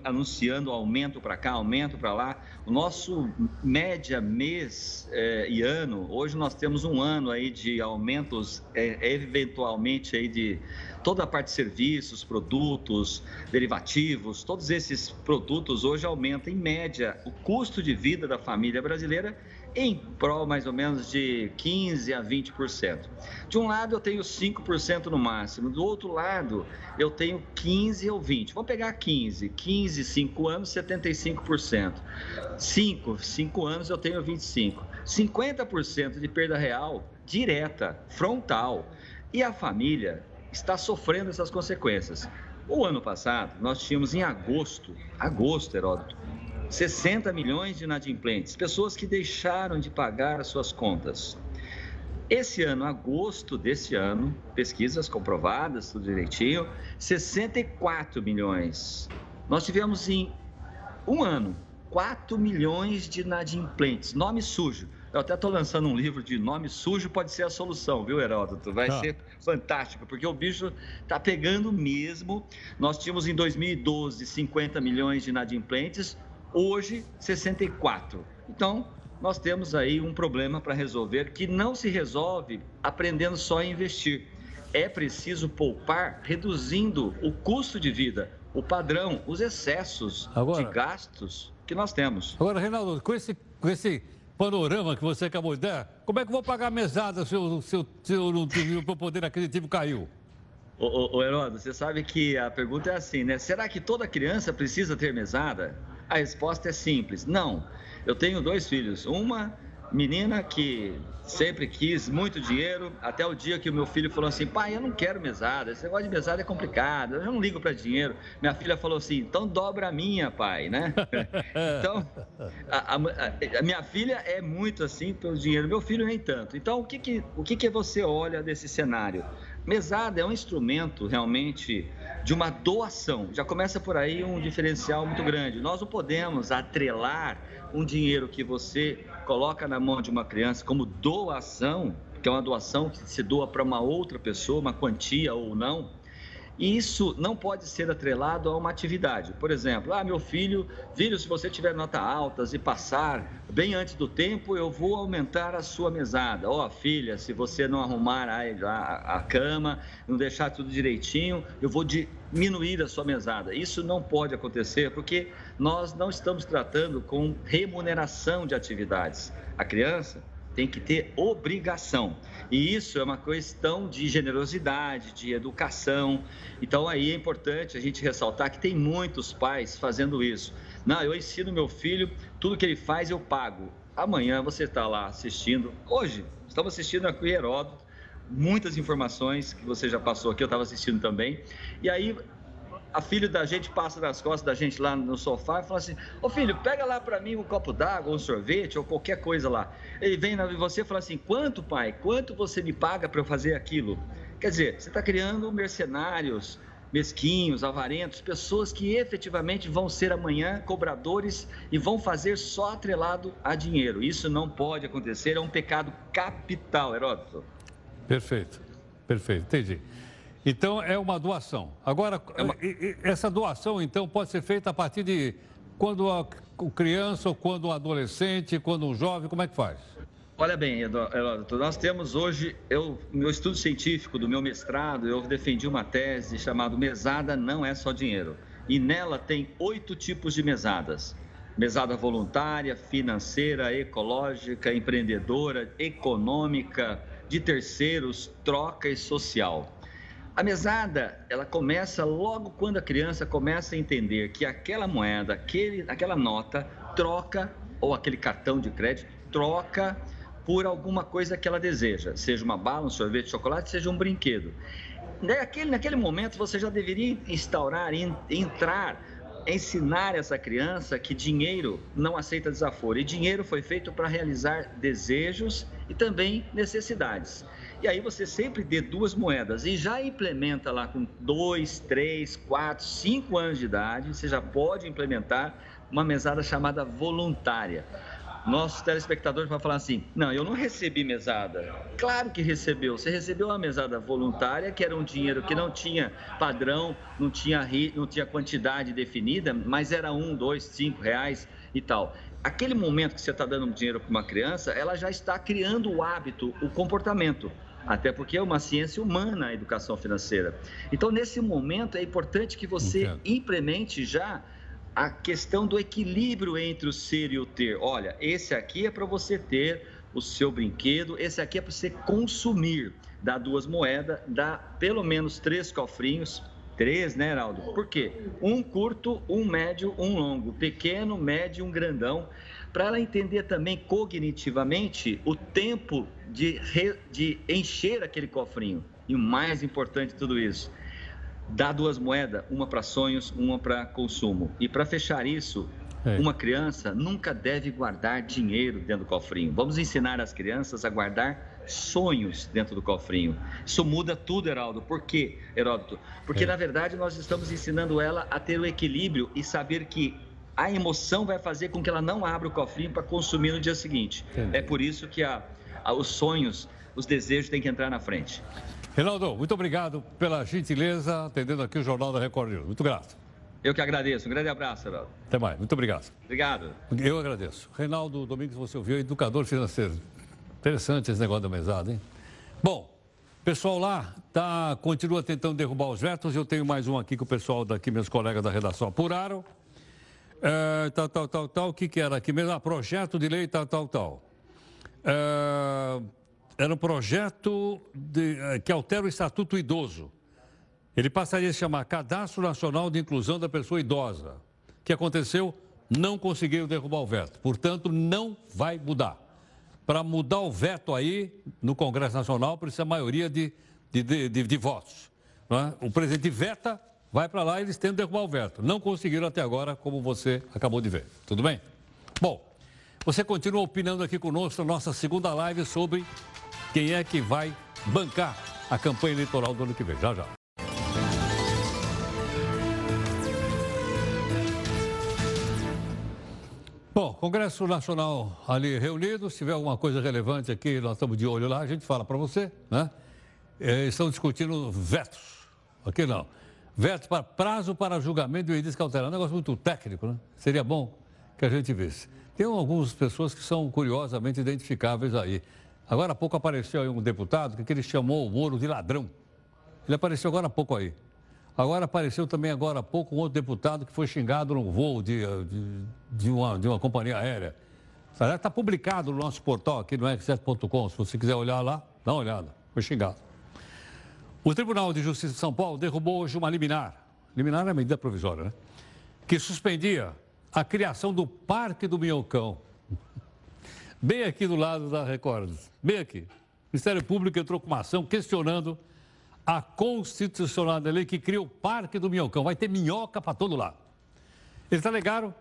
anunciando aumento para cá, aumento para lá. O nosso média mês é, e ano, hoje nós temos um ano aí de aumentos, é, eventualmente aí de toda a parte de serviços, produtos, derivativos, todos esses produtos hoje aumentam em média o custo de vida da família brasileira em prol mais ou menos de 15 a 20%. De um lado eu tenho 5% no máximo, do outro lado eu tenho 15 ou 20. Vamos pegar 15, 15, 5 anos, 75%. 5, 5 anos eu tenho 25. 50% de perda real direta, frontal. E a família está sofrendo essas consequências. O ano passado, nós tínhamos em agosto, agosto, Heródoto, 60 milhões de inadimplentes, pessoas que deixaram de pagar as suas contas. Esse ano, agosto desse ano, pesquisas comprovadas, tudo direitinho, 64 milhões. Nós tivemos em um ano 4 milhões de inadimplentes, nome sujo. Eu até estou lançando um livro de nome sujo pode ser a solução, viu, Heródoto? Vai ah. ser fantástico, porque o bicho está pegando mesmo. Nós tínhamos em 2012 50 milhões de inadimplentes, hoje 64. Então, nós temos aí um problema para resolver que não se resolve aprendendo só a investir. É preciso poupar reduzindo o custo de vida, o padrão, os excessos agora, de gastos que nós temos. Agora, Reinaldo, com esse, com esse panorama que você acabou de dar, como é que eu vou pagar a mesada se o seu, seu, seu poder aquisitivo caiu? Ô, ô, ô Heródoto, você sabe que a pergunta é assim, né? Será que toda criança precisa ter mesada? A resposta é simples: não. Eu tenho dois filhos. Uma menina que sempre quis muito dinheiro, até o dia que o meu filho falou assim: pai, eu não quero mesada, esse negócio de mesada é complicado, eu não ligo para dinheiro. Minha filha falou assim: então dobra a minha, pai, né? então, a, a, a, minha filha é muito assim pelo dinheiro, meu filho nem tanto. Então, o que, que, o que, que você olha desse cenário? Mesada é um instrumento realmente de uma doação. Já começa por aí um diferencial muito grande. Nós não podemos atrelar um dinheiro que você coloca na mão de uma criança como doação, que é uma doação que se doa para uma outra pessoa, uma quantia ou não e isso não pode ser atrelado a uma atividade. Por exemplo, ah, meu filho, filho, se você tiver nota altas e passar bem antes do tempo, eu vou aumentar a sua mesada. Ó, oh, filha, se você não arrumar a, a, a cama, não deixar tudo direitinho, eu vou diminuir a sua mesada. Isso não pode acontecer porque nós não estamos tratando com remuneração de atividades. A criança tem que ter obrigação. E isso é uma questão de generosidade, de educação. Então aí é importante a gente ressaltar que tem muitos pais fazendo isso. Não, eu ensino meu filho, tudo que ele faz eu pago. Amanhã você está lá assistindo. Hoje, estamos assistindo aqui Heródoto, muitas informações que você já passou aqui, eu estava assistindo também. E aí a filha da gente passa nas costas da gente lá no sofá e fala assim: Ô filho, pega lá para mim um copo d'água, um sorvete ou qualquer coisa lá. Ele vem na você e fala assim: quanto, pai? Quanto você me paga para eu fazer aquilo? Quer dizer, você está criando mercenários, mesquinhos, avarentos, pessoas que efetivamente vão ser amanhã cobradores e vão fazer só atrelado a dinheiro. Isso não pode acontecer, é um pecado capital, Heródoto. Perfeito, perfeito, entendi. Então é uma doação. Agora, é uma... essa doação, então, pode ser feita a partir de quando a criança, ou quando um adolescente, quando um jovem, como é que faz? Olha bem, Eduardo, nós temos hoje, eu, meu estudo científico do meu mestrado, eu defendi uma tese chamada Mesada não é só dinheiro. e nela tem oito tipos de mesadas. Mesada voluntária, financeira, ecológica, empreendedora, econômica, de terceiros, troca e social. A mesada, ela começa logo quando a criança começa a entender que aquela moeda, aquele, aquela nota, troca, ou aquele cartão de crédito, troca por alguma coisa que ela deseja, seja uma bala, um sorvete de chocolate, seja um brinquedo. Naquele, naquele momento, você já deveria instaurar, entrar ensinar essa criança que dinheiro não aceita desaforo e dinheiro foi feito para realizar desejos e também necessidades. E aí você sempre dê duas moedas e já implementa lá com dois, três, quatro, cinco anos de idade, você já pode implementar uma mesada chamada voluntária nossos telespectadores vão falar assim: não, eu não recebi mesada. Claro que recebeu. Você recebeu uma mesada voluntária, que era um dinheiro que não tinha padrão, não tinha, não tinha quantidade definida, mas era um, dois, cinco reais e tal. Aquele momento que você está dando dinheiro para uma criança, ela já está criando o hábito, o comportamento. Até porque é uma ciência humana a educação financeira. Então, nesse momento, é importante que você Entendo. implemente já a questão do equilíbrio entre o ser e o ter. Olha, esse aqui é para você ter o seu brinquedo, esse aqui é para você consumir. Dá duas moedas, dá pelo menos três cofrinhos. Três, né, Heraldo? Por quê? Um curto, um médio, um longo. Pequeno, médio, um grandão. Para ela entender também cognitivamente o tempo de, re... de encher aquele cofrinho. E o mais importante de tudo isso, dá duas moedas, uma para sonhos, uma para consumo. E para fechar isso, é. uma criança nunca deve guardar dinheiro dentro do cofrinho. Vamos ensinar as crianças a guardar sonhos dentro do cofrinho. Isso muda tudo, Heraldo. Por quê, Heródoto? Porque, é. na verdade, nós estamos ensinando ela a ter o equilíbrio e saber que a emoção vai fazer com que ela não abra o cofrinho para consumir no dia seguinte. Entendi. É por isso que a, a, os sonhos, os desejos têm que entrar na frente. Reinaldo, muito obrigado pela gentileza atendendo aqui o Jornal da Record News. Muito grato. Eu que agradeço. Um grande abraço, Reinaldo. Até mais. Muito obrigado. Obrigado. Eu agradeço. Reinaldo Domingos, você ouviu, educador financeiro. Interessante esse negócio da mesada, hein? Bom, pessoal lá tá, continua tentando derrubar os vetos. Eu tenho mais um aqui que o pessoal daqui, meus colegas da redação, apuraram. É, tal, tal, tal, tal. O que, que era aqui mesmo? Ah, projeto de lei, tal, tal, tal. É, era um projeto de, eh, que altera o Estatuto Idoso. Ele passaria a se chamar Cadastro Nacional de Inclusão da Pessoa Idosa. O que aconteceu? Não conseguiram derrubar o veto. Portanto, não vai mudar. Para mudar o veto aí no Congresso Nacional, precisa maioria de, de, de, de, de votos. É? O presidente veta, vai para lá e eles tentam derrubar o veto. Não conseguiram até agora, como você acabou de ver. Tudo bem? Bom, você continua opinando aqui conosco na nossa segunda live sobre quem é que vai bancar a campanha eleitoral do ano que vem. Já, já. Bom, Congresso Nacional ali reunido, se tiver alguma coisa relevante aqui, nós estamos de olho lá, a gente fala para você, né? É, estão discutindo vetos. Aqui não. Vetos para prazo para julgamento de medida cautelar. É um negócio muito técnico, né? Seria bom que a gente visse. Tem algumas pessoas que são curiosamente identificáveis aí. Agora há pouco apareceu aí um deputado que ele chamou o Moro de ladrão. Ele apareceu agora há pouco aí. Agora apareceu também agora há pouco um outro deputado que foi xingado num voo de, de, de uma, de uma companhia aérea. Está publicado no nosso portal aqui no x7.com. Se você quiser olhar lá, dá uma olhada. Foi xingado. O Tribunal de Justiça de São Paulo derrubou hoje uma liminar. Liminar é medida provisória, né? Que suspendia a criação do Parque do Minhocão bem aqui do lado da Record, bem aqui. O Ministério Público entrou com uma ação questionando a constitucionalidade da lei que cria o Parque do Minhocão. Vai ter minhoca para todo lado. Eles alegaram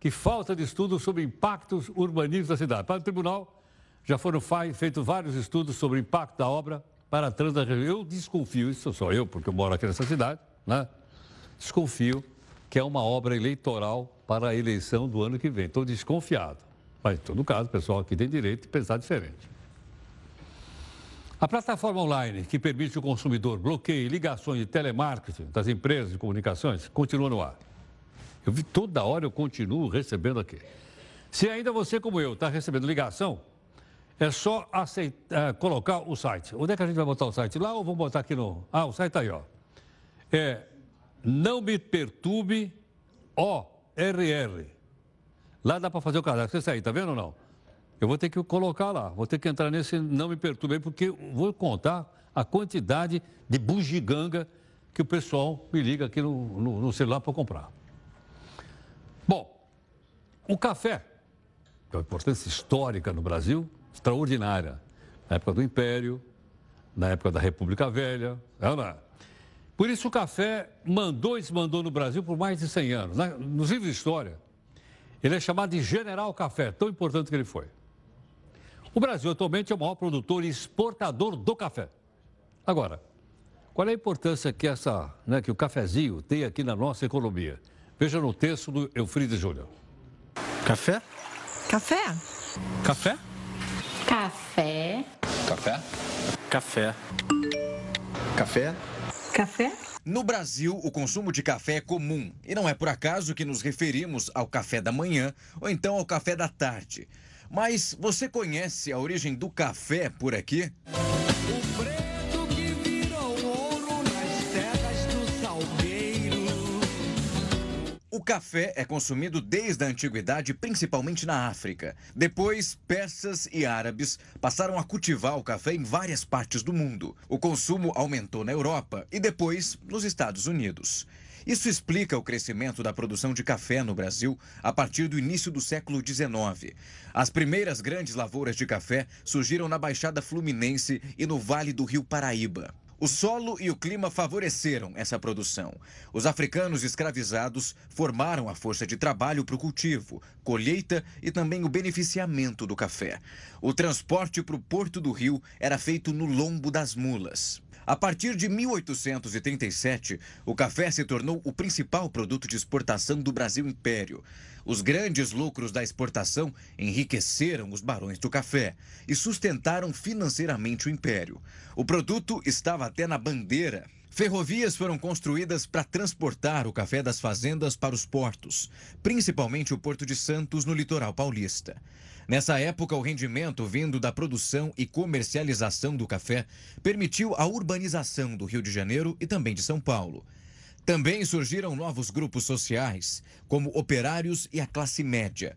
que falta de estudo sobre impactos urbanísticos da cidade. Para o tribunal, já foram feitos vários estudos sobre o impacto da obra para a trans da região. Eu desconfio, isso sou eu, porque eu moro aqui nessa cidade, né? Desconfio que é uma obra eleitoral para a eleição do ano que vem. Estou desconfiado. Mas, em todo caso, o pessoal aqui tem direito de pensar diferente. A plataforma online que permite o consumidor bloqueie ligações de telemarketing das empresas de comunicações continua no ar. Eu vi toda hora, eu continuo recebendo aqui. Se ainda você, como eu, está recebendo ligação, é só aceitar, é, colocar o site. Onde é que a gente vai botar o site? Lá ou vamos botar aqui no. Ah, o site está aí, ó. É Não me perturbe ORR. Lá dá para fazer o cadastro. Você aí, tá vendo ou não? Eu vou ter que colocar lá, vou ter que entrar nesse não me perturbe, porque vou contar a quantidade de bugiganga que o pessoal me liga aqui no, no, no celular para comprar. Bom, o café, que é uma importância histórica no Brasil, extraordinária. Na época do Império, na época da República Velha, é? Por isso o café mandou e desmandou no Brasil por mais de 100 anos. Nos livros de história, ele é chamado de General Café, tão importante que ele foi. O Brasil atualmente é o maior produtor e exportador do café. Agora, qual é a importância que, essa, né, que o cafezinho tem aqui na nossa economia? Veja no texto do Eufrides Júnior. Café? Café? Café? Café. Café? Café. Café? Café? No Brasil, o consumo de café é comum e não é por acaso que nos referimos ao café da manhã ou então ao café da tarde. Mas você conhece a origem do café por aqui? O café é consumido desde a antiguidade, principalmente na África. Depois, persas e árabes passaram a cultivar o café em várias partes do mundo. O consumo aumentou na Europa e depois nos Estados Unidos. Isso explica o crescimento da produção de café no Brasil a partir do início do século XIX. As primeiras grandes lavouras de café surgiram na Baixada Fluminense e no Vale do Rio Paraíba. O solo e o clima favoreceram essa produção. Os africanos escravizados formaram a força de trabalho para o cultivo, colheita e também o beneficiamento do café. O transporte para o Porto do Rio era feito no lombo das mulas. A partir de 1837, o café se tornou o principal produto de exportação do Brasil Império. Os grandes lucros da exportação enriqueceram os barões do café e sustentaram financeiramente o império. O produto estava até na bandeira. Ferrovias foram construídas para transportar o café das fazendas para os portos, principalmente o Porto de Santos, no litoral paulista. Nessa época, o rendimento vindo da produção e comercialização do café permitiu a urbanização do Rio de Janeiro e também de São Paulo. Também surgiram novos grupos sociais, como operários e a classe média.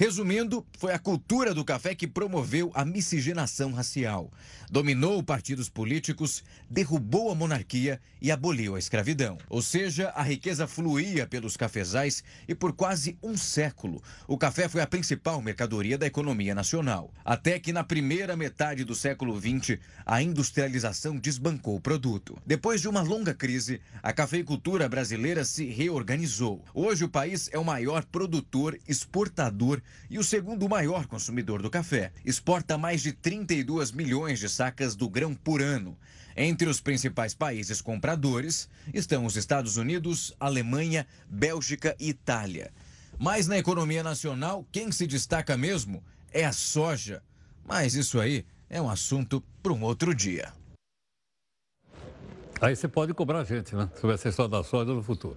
Resumindo, foi a cultura do café que promoveu a miscigenação racial, dominou partidos políticos, derrubou a monarquia e aboliu a escravidão. Ou seja, a riqueza fluía pelos cafezais e por quase um século, o café foi a principal mercadoria da economia nacional. Até que na primeira metade do século XX, a industrialização desbancou o produto. Depois de uma longa crise, a cafeicultura brasileira se reorganizou. Hoje o país é o maior produtor, exportador e o segundo maior consumidor do café. Exporta mais de 32 milhões de sacas do grão por ano. Entre os principais países compradores estão os Estados Unidos, Alemanha, Bélgica e Itália. Mas na economia nacional, quem se destaca mesmo é a soja. Mas isso aí é um assunto para um outro dia. Aí você pode cobrar a gente, né? Sobre essa história da soja no futuro.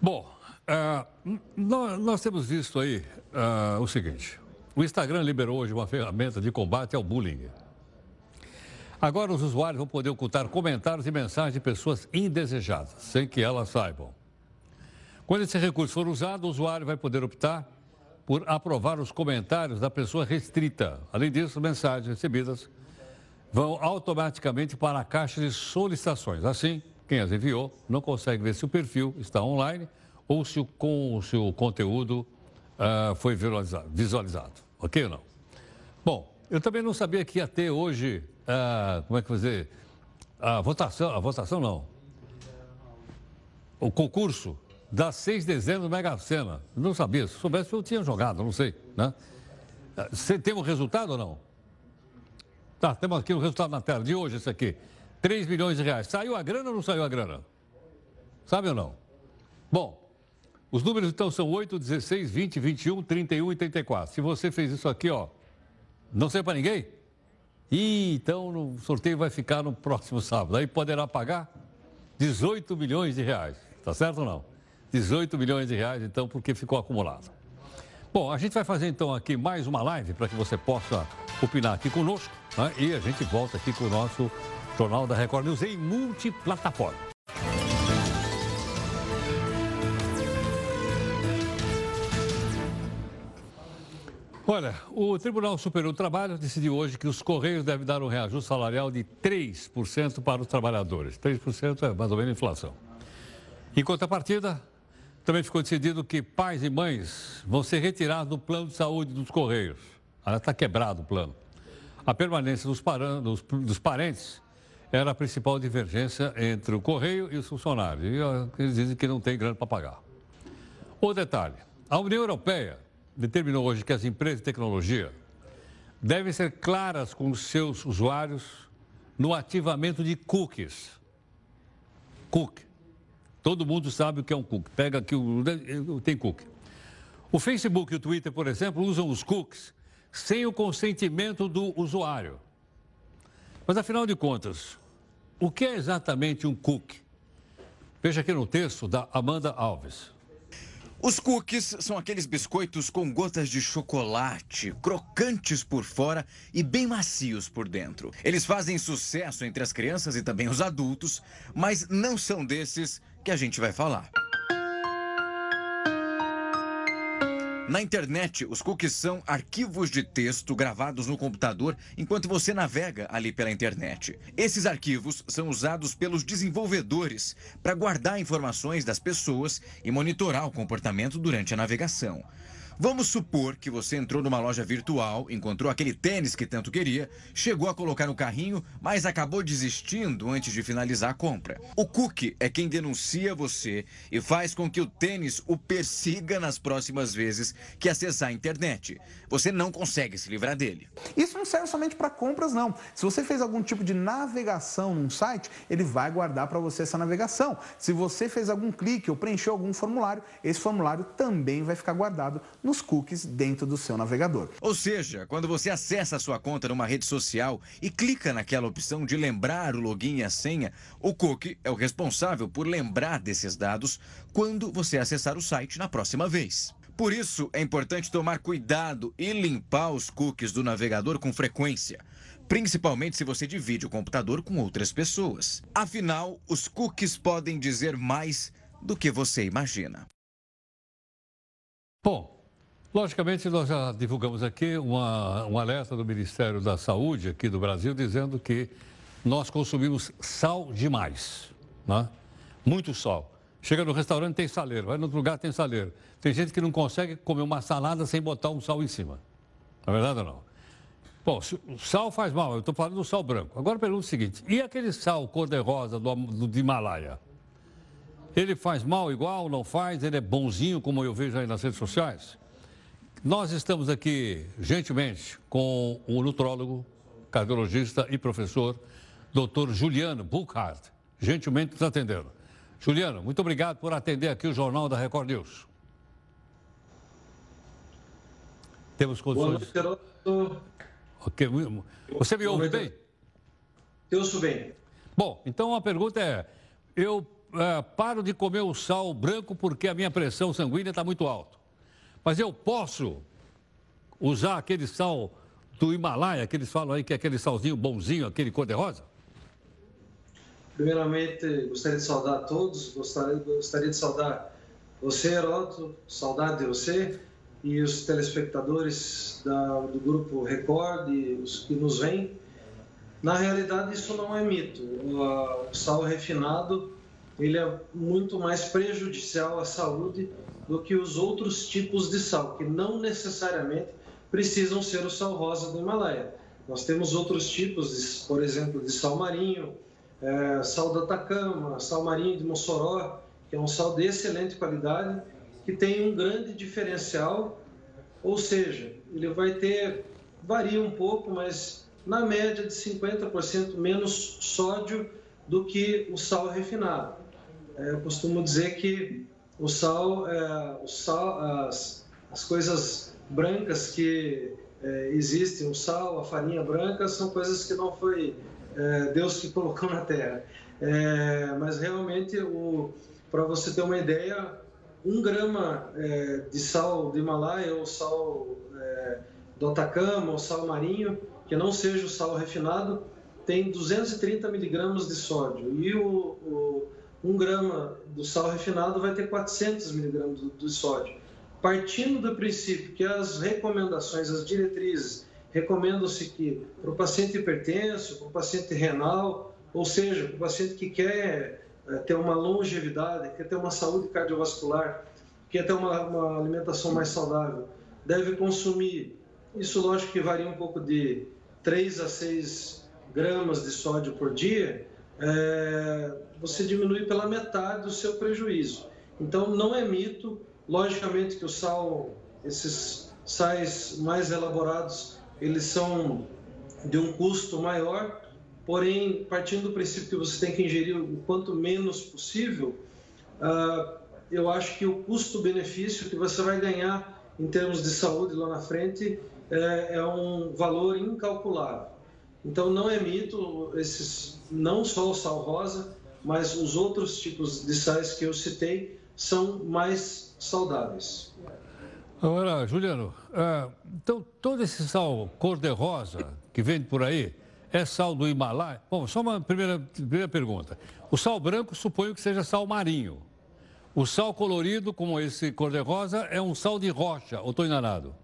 Bom, Uh, nós, nós, temos visto aí uh, o seguinte: o Instagram liberou hoje uma ferramenta de combate ao bullying. Agora os usuários vão poder ocultar comentários e mensagens de pessoas indesejadas, sem que elas saibam. Quando esse recurso for usado, o usuário vai poder optar por aprovar os comentários da pessoa restrita. Além disso, mensagens recebidas vão automaticamente para a caixa de solicitações. Assim, quem as enviou não consegue ver se o perfil está online ou se o, com, se o conteúdo uh, foi visualizado, visualizado, ok ou não? Bom, eu também não sabia que ia ter hoje, uh, como é que fazer, a votação, a votação não, o concurso das seis dezenas do Mega Sena. Não sabia, se soubesse eu tinha jogado, não sei, né? Você tem o um resultado ou não? Tá, temos aqui o resultado na tela de hoje, esse aqui. 3 milhões de reais. Saiu a grana ou não saiu a grana? Sabe ou não? Bom, os números então são 8, 16, 20, 21, 31 e 34. Se você fez isso aqui, ó, não sei para ninguém? Ih, então o sorteio vai ficar no próximo sábado. Aí poderá pagar 18 milhões de reais. Tá certo ou não? 18 milhões de reais, então, porque ficou acumulado. Bom, a gente vai fazer então aqui mais uma live para que você possa opinar aqui conosco. Né? E a gente volta aqui com o nosso Jornal da Record News em multiplataforma. Olha, o Tribunal Superior do Trabalho decidiu hoje que os Correios devem dar um reajuste salarial de 3% para os trabalhadores. 3% é mais ou menos inflação. Em contrapartida, também ficou decidido que pais e mães vão ser retirados do plano de saúde dos Correios. Está quebrado o plano. A permanência dos, dos, dos parentes era a principal divergência entre o Correio e os funcionários. E eles dizem que não tem grana para pagar. O detalhe: a União Europeia determinou hoje que as empresas de tecnologia devem ser claras com os seus usuários no ativamento de cookies. Cookie. Todo mundo sabe o que é um cookie. Pega aqui, o, tem cookie. O Facebook e o Twitter, por exemplo, usam os cookies sem o consentimento do usuário. Mas, afinal de contas, o que é exatamente um cookie? Veja aqui no texto da Amanda Alves. Os cookies são aqueles biscoitos com gotas de chocolate, crocantes por fora e bem macios por dentro. Eles fazem sucesso entre as crianças e também os adultos, mas não são desses que a gente vai falar. Na internet, os cookies são arquivos de texto gravados no computador enquanto você navega ali pela internet. Esses arquivos são usados pelos desenvolvedores para guardar informações das pessoas e monitorar o comportamento durante a navegação. Vamos supor que você entrou numa loja virtual, encontrou aquele tênis que tanto queria, chegou a colocar no carrinho, mas acabou desistindo antes de finalizar a compra. O cookie é quem denuncia você e faz com que o tênis o persiga nas próximas vezes que acessar a internet. Você não consegue se livrar dele. Isso não serve somente para compras, não. Se você fez algum tipo de navegação num site, ele vai guardar para você essa navegação. Se você fez algum clique ou preencheu algum formulário, esse formulário também vai ficar guardado nos cookies dentro do seu navegador. Ou seja, quando você acessa a sua conta numa rede social e clica naquela opção de lembrar o login e a senha, o cookie é o responsável por lembrar desses dados quando você acessar o site na próxima vez. Por isso, é importante tomar cuidado e limpar os cookies do navegador com frequência principalmente se você divide o computador com outras pessoas. Afinal, os cookies podem dizer mais do que você imagina. Bom, Logicamente, nós já divulgamos aqui uma, um alerta do Ministério da Saúde aqui do Brasil dizendo que nós consumimos sal demais, né? muito sal. Chega no restaurante, tem saleiro, vai no outro lugar, tem saleiro. Tem gente que não consegue comer uma salada sem botar um sal em cima. Não é verdade não? Bom, sal faz mal, eu estou falando do sal branco. Agora pergunto o seguinte, e aquele sal cor-de-rosa do, do Himalaia? Ele faz mal igual, não faz? Ele é bonzinho, como eu vejo aí nas redes sociais? Nós estamos aqui, gentilmente, com o nutrólogo, cardiologista e professor, doutor Juliano Buchhardt, gentilmente nos atendendo. Juliano, muito obrigado por atender aqui o Jornal da Record News. Temos condições... Boa noite, Ok, Você me ouve bem? Eu ouço bem. Bom, então a pergunta é, eu é, paro de comer o sal branco porque a minha pressão sanguínea está muito alta. Mas eu posso usar aquele sal do Himalaia, que eles falam aí que é aquele salzinho bonzinho, aquele cor-de-rosa? Primeiramente, gostaria de saudar a todos, gostaria, gostaria de saudar você, Heroto, saudade de você e os telespectadores da, do Grupo Record e os que nos vêm. Na realidade, isso não é mito. O, o sal refinado ele é muito mais prejudicial à saúde do que os outros tipos de sal, que não necessariamente precisam ser o sal rosa do Himalaia. Nós temos outros tipos, por exemplo, de sal marinho, é, sal do Atacama, sal marinho de Mossoró, que é um sal de excelente qualidade, que tem um grande diferencial, ou seja, ele vai ter, varia um pouco, mas na média de 50% menos sódio do que o sal refinado. É, eu costumo dizer que o sal, é, o sal as, as coisas brancas que é, existem, o sal, a farinha branca, são coisas que não foi é, Deus que colocou na terra. É, mas realmente, para você ter uma ideia, um grama é, de sal do Himalaia ou sal é, do Atacama ou sal marinho, que não seja o sal refinado, tem 230 miligramas de sódio. E o, o um grama do sal refinado vai ter 400 miligramas de sódio. partindo do princípio que as recomendações, as diretrizes, recomendam-se que para o paciente hipertenso, para o paciente renal, ou seja, para o paciente que quer é, ter uma longevidade, quer ter uma saúde cardiovascular, quer ter uma, uma alimentação mais saudável, deve consumir, isso lógico que varia um pouco de 3 a 6 gramas de sódio por dia, é, você diminui pela metade o seu prejuízo. Então, não é mito, logicamente que o sal, esses sais mais elaborados, eles são de um custo maior, porém, partindo do princípio que você tem que ingerir o quanto menos possível, uh, eu acho que o custo-benefício que você vai ganhar em termos de saúde lá na frente é, é um valor incalculável. Então, não é mito, esses, não só o sal rosa, mas os outros tipos de sais que eu citei são mais saudáveis. Agora, Juliano, uh, então todo esse sal cor-de-rosa que vende por aí é sal do Himalaia? Bom, só uma primeira, primeira pergunta. O sal branco suponho que seja sal marinho. O sal colorido, como esse cor-de-rosa, é um sal de rocha, ou estou enganado?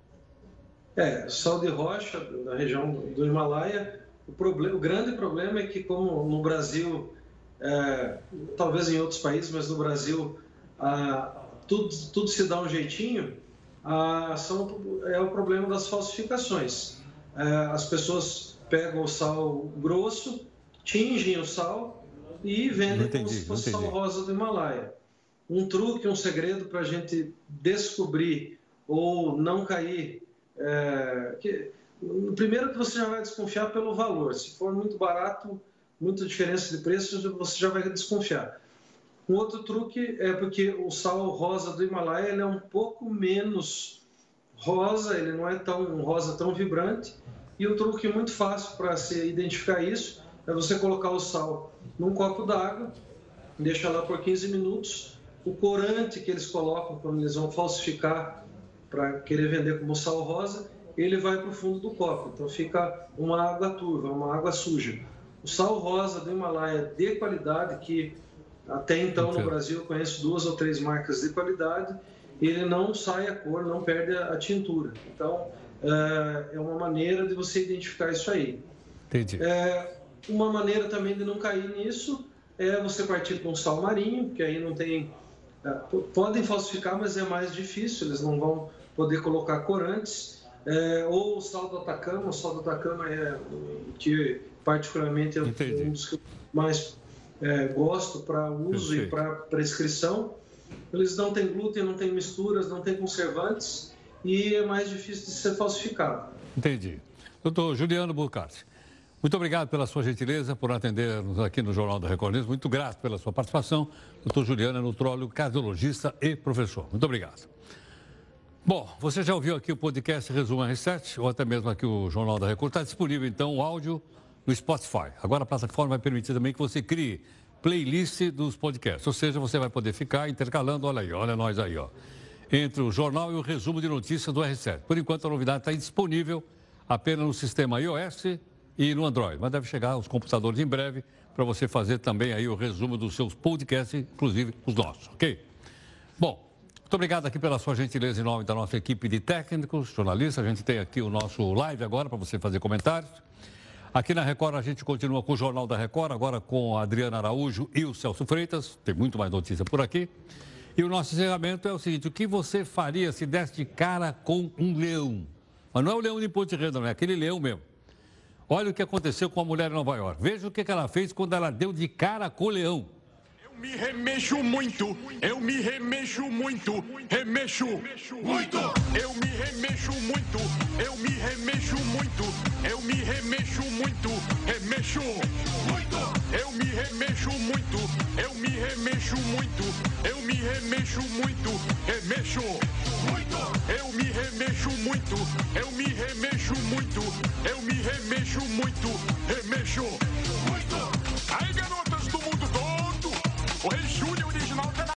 É, sal de rocha, da região do Himalaia. O, problema, o grande problema é que, como no Brasil, é, talvez em outros países, mas no Brasil, ah, tudo, tudo se dá um jeitinho, ah, são, é o problema das falsificações. É, as pessoas pegam o sal grosso, tingem o sal e vendem entendi, como se fosse sal rosa do Himalaia. Um truque, um segredo para a gente descobrir ou não cair. É, que, primeiro que você já vai desconfiar pelo valor. Se for muito barato, muita diferença de preço, você já vai desconfiar. Um outro truque é porque o sal rosa do Himalaia ele é um pouco menos rosa, ele não é tão rosa tão vibrante. E o truque muito fácil para se identificar isso é você colocar o sal num copo d'água, deixa lá por 15 minutos. O corante que eles colocam quando eles vão falsificar para querer vender como sal rosa, ele vai para o fundo do copo. Então fica uma água turva, uma água suja. O sal rosa do Himalaia de qualidade que até então, no Brasil, eu conheço duas ou três marcas de qualidade. Ele não sai a cor, não perde a tintura. Então, é uma maneira de você identificar isso aí. Entendi. É, uma maneira também de não cair nisso é você partir com sal marinho, que aí não tem. É, podem falsificar, mas é mais difícil, eles não vão poder colocar corantes. É, ou o sal do Atacama, o sal do Atacama é que particularmente é Entendi. um dos que mais é, gosto para uso Perfeito. e para prescrição. Eles não têm glúten, não têm misturas, não têm conservantes e é mais difícil de ser falsificado. Entendi. Doutor Juliano Burkhardt, muito obrigado pela sua gentileza, por atender-nos aqui no Jornal da Record News. Muito grato pela sua participação. Doutor Juliano é nutrólogo, cardiologista e professor. Muito obrigado. Bom, você já ouviu aqui o podcast Resumo R7, ou até mesmo aqui o Jornal da Record. Está disponível, então, o áudio no Spotify. Agora a plataforma vai permitir também que você crie playlist dos podcasts, ou seja, você vai poder ficar intercalando, olha aí, olha nós aí, ó, entre o jornal e o resumo de notícias do R7. Por enquanto a novidade está disponível apenas no sistema iOS e no Android, mas deve chegar aos computadores em breve para você fazer também aí o resumo dos seus podcasts, inclusive os nossos, ok? Bom, muito obrigado aqui pela sua gentileza em nome da nossa equipe de técnicos, jornalistas. A gente tem aqui o nosso live agora para você fazer comentários. Aqui na Record a gente continua com o Jornal da Record, agora com a Adriana Araújo e o Celso Freitas. Tem muito mais notícia por aqui. E o nosso encerramento é o seguinte: o que você faria se desse de cara com um leão? Mas não é o leão de Ponte Reda, não é aquele leão mesmo. Olha o que aconteceu com a mulher em Nova York. Veja o que ela fez quando ela deu de cara com o leão me remexo muito, eu me remexo muito, remexo muito. Eu me remexo muito, eu me remexo muito, eu me remexo muito, remexo muito. Eu me remexo muito, eu me remexo muito, eu me remexo muito, remexo muito. Eu me remexo muito, eu me remexo muito, eu me remexo muito, remexo muito. Aí, todo. O Rei Júnior original